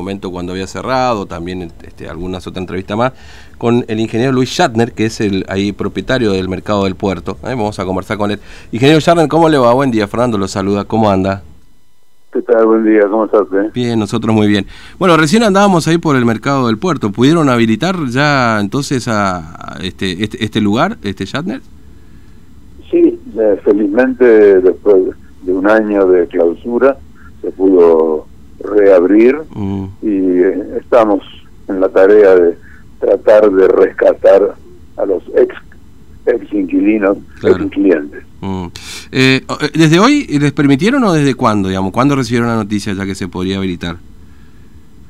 momento cuando había cerrado, también este, algunas otras entrevistas más, con el ingeniero Luis Shatner, que es el ahí propietario del mercado del puerto. ¿eh? Vamos a conversar con él. Ingeniero Shatner, ¿cómo le va? Buen día, Fernando lo saluda, ¿cómo anda? ¿Qué tal? Buen día, ¿cómo estás? Eh? Bien, nosotros muy bien. Bueno, recién andábamos ahí por el mercado del puerto. ¿Pudieron habilitar ya entonces a este, este, este lugar, este Shatner? Sí, eh, felizmente después de un año de clausura se pudo reabrir mm. y eh, estamos en la tarea de tratar de rescatar a los ex ex inquilinos, ex clientes. Mm. Eh, eh, ¿Desde hoy les permitieron o desde cuándo, digamos? ¿Cuándo recibieron la noticia ya que se podría habilitar?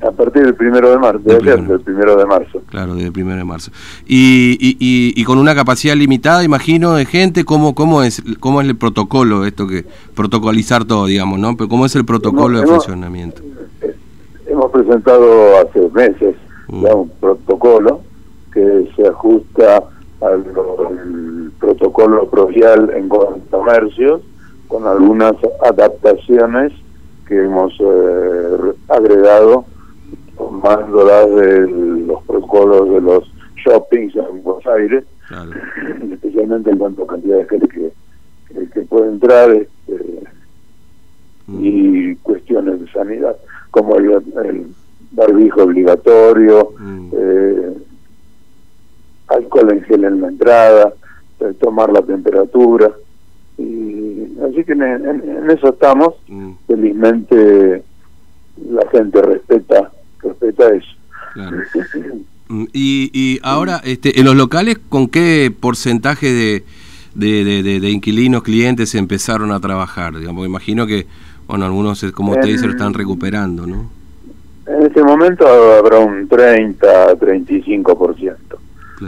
A partir del primero de marzo, desde el primero de marzo. Claro, desde el primero de marzo. Y, y, y, con una capacidad limitada, imagino, de gente, ¿cómo, cómo, es, ¿cómo es el protocolo, esto que protocolizar todo, digamos, ¿no? Pero ¿Cómo es el protocolo de funcionamiento? Hemos presentado hace meses mm. ya un protocolo que se ajusta al protocolo provial en comercios con algunas adaptaciones que hemos eh, agregado tomándolas de los protocolos de los shoppings en Buenos Aires, especialmente en cuanto a cantidad de gente que, que, puede entrar este, mm. y cuestiones de sanidad, como el, barbijo obligatorio, mm. eh, alcohol en gel en la entrada, eh, tomar la temperatura. y Así que en, eso estamos. Mm. Felizmente la gente respeta respeta eso. Mm, y, y ahora, este, en los locales, ¿con qué porcentaje de, de, de, inquilinos, clientes empezaron a trabajar? Digamos, imagino que, bueno, algunos, como usted dice, lo están recuperando, ¿no? En este momento habrá un 30, 35%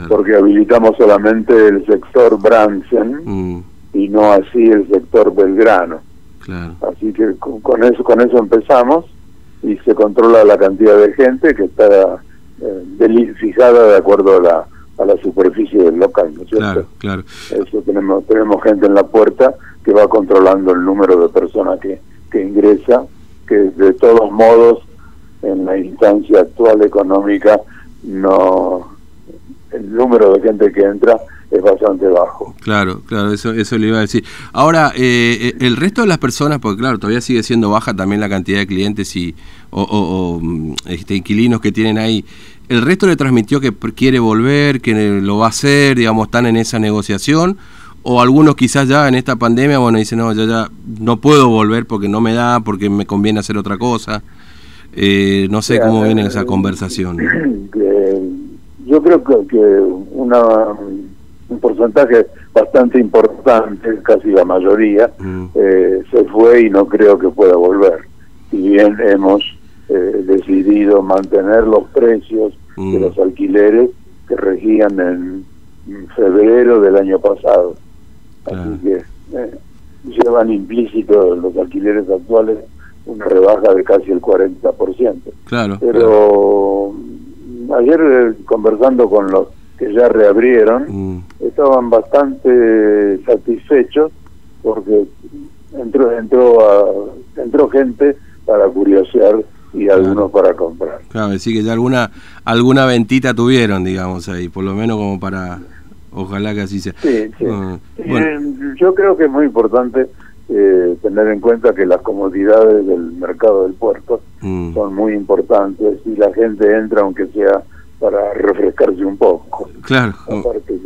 porque habilitamos solamente el sector Bransen mm. y no así el sector Belgrano. Así que con, eso con eso empezamos y se controla la cantidad de gente que está eh, fijada de acuerdo a la, a la superficie del local, ¿no es cierto? Claro, Eso tenemos tenemos gente en la puerta que va controlando el número de personas que, que ingresa, que de todos modos en la instancia actual económica no el número de gente que entra es bastante bajo. Claro, claro, eso, eso le iba a decir. Ahora, eh, eh, el resto de las personas, porque claro, todavía sigue siendo baja también la cantidad de clientes y o, mm, este, inquilinos que tienen ahí. ¿El resto le transmitió que quiere volver, que lo va a hacer, digamos, están en esa negociación? ¿O algunos quizás ya en esta pandemia, bueno, dicen, no, ya, ya no puedo volver porque no me da, porque me conviene hacer otra cosa? Eh, no sé cómo viene esa conversación. yo creo que, que una, un porcentaje bastante importante, casi la mayoría, mm. eh, se fue y no creo que pueda volver. Si bien hemos eh, decidido mantener los precios de mm. los alquileres que regían en febrero del año pasado. Así que eh, llevan implícito los alquileres actuales una rebaja de casi el 40%. Claro. Pero ayer eh, conversando con los que ya reabrieron, mm. Estaban bastante satisfechos porque entró entró entró gente para curiosear y algunos para comprar. Claro, decir que ya alguna alguna ventita tuvieron, digamos ahí, por lo menos como para ojalá que así sea. Sí, sí. Ah, eh, yo creo que es muy importante eh, tener en cuenta que las comodidades del mercado del puerto mm. son muy importantes y la gente entra aunque sea para refrescarse un poco. Claro. Aparte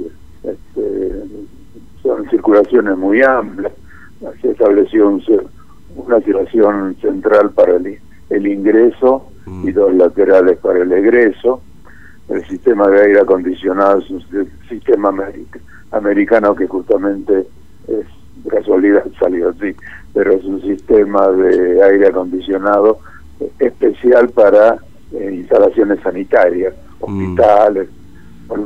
son circulaciones muy amplias, se estableció una situación central para el, el ingreso mm. y dos laterales para el egreso. El sistema de aire acondicionado es un sistema americano que justamente es casualidad salió así, pero es un sistema de aire acondicionado especial para eh, instalaciones sanitarias, mm. hospitales,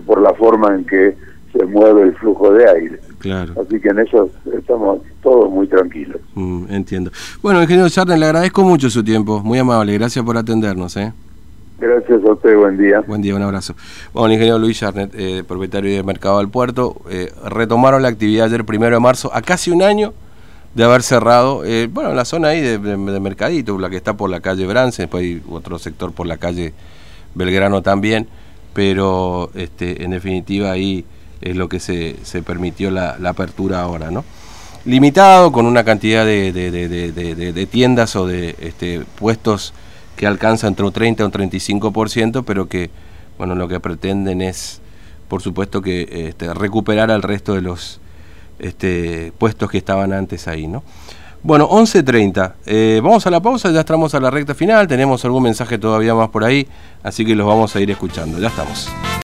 por, la forma en que se mueve el flujo de aire. Claro. Así que en eso estamos todos muy tranquilos. Mm, entiendo. Bueno, ingeniero Charden, le agradezco mucho su tiempo, muy amable, gracias por atendernos. ¿eh? Gracias a usted, buen día. Buen día, un abrazo. Bueno, el ingeniero Luis Charnet, eh, propietario del Mercado del Puerto, eh, retomaron la actividad ayer, primero de marzo, a casi un año de haber cerrado, eh, bueno, en la zona ahí de, Mercadito, la que está por la calle Brance, después hay otro sector por la calle Belgrano también, pero este, en definitiva ahí es lo que se, se permitió la, apertura ahora, ¿no? Limitado, con una cantidad de, de tiendas o de este, puestos que alcanza entre un 30 y un 35%, pero que, bueno, lo que pretenden es, por supuesto, que este, recuperar al resto de los este, puestos que estaban antes ahí, ¿no? Bueno, 11.30. Eh, vamos a la pausa, ya estamos a la recta final, tenemos algún mensaje todavía más por ahí, así que los vamos a ir escuchando. Ya estamos.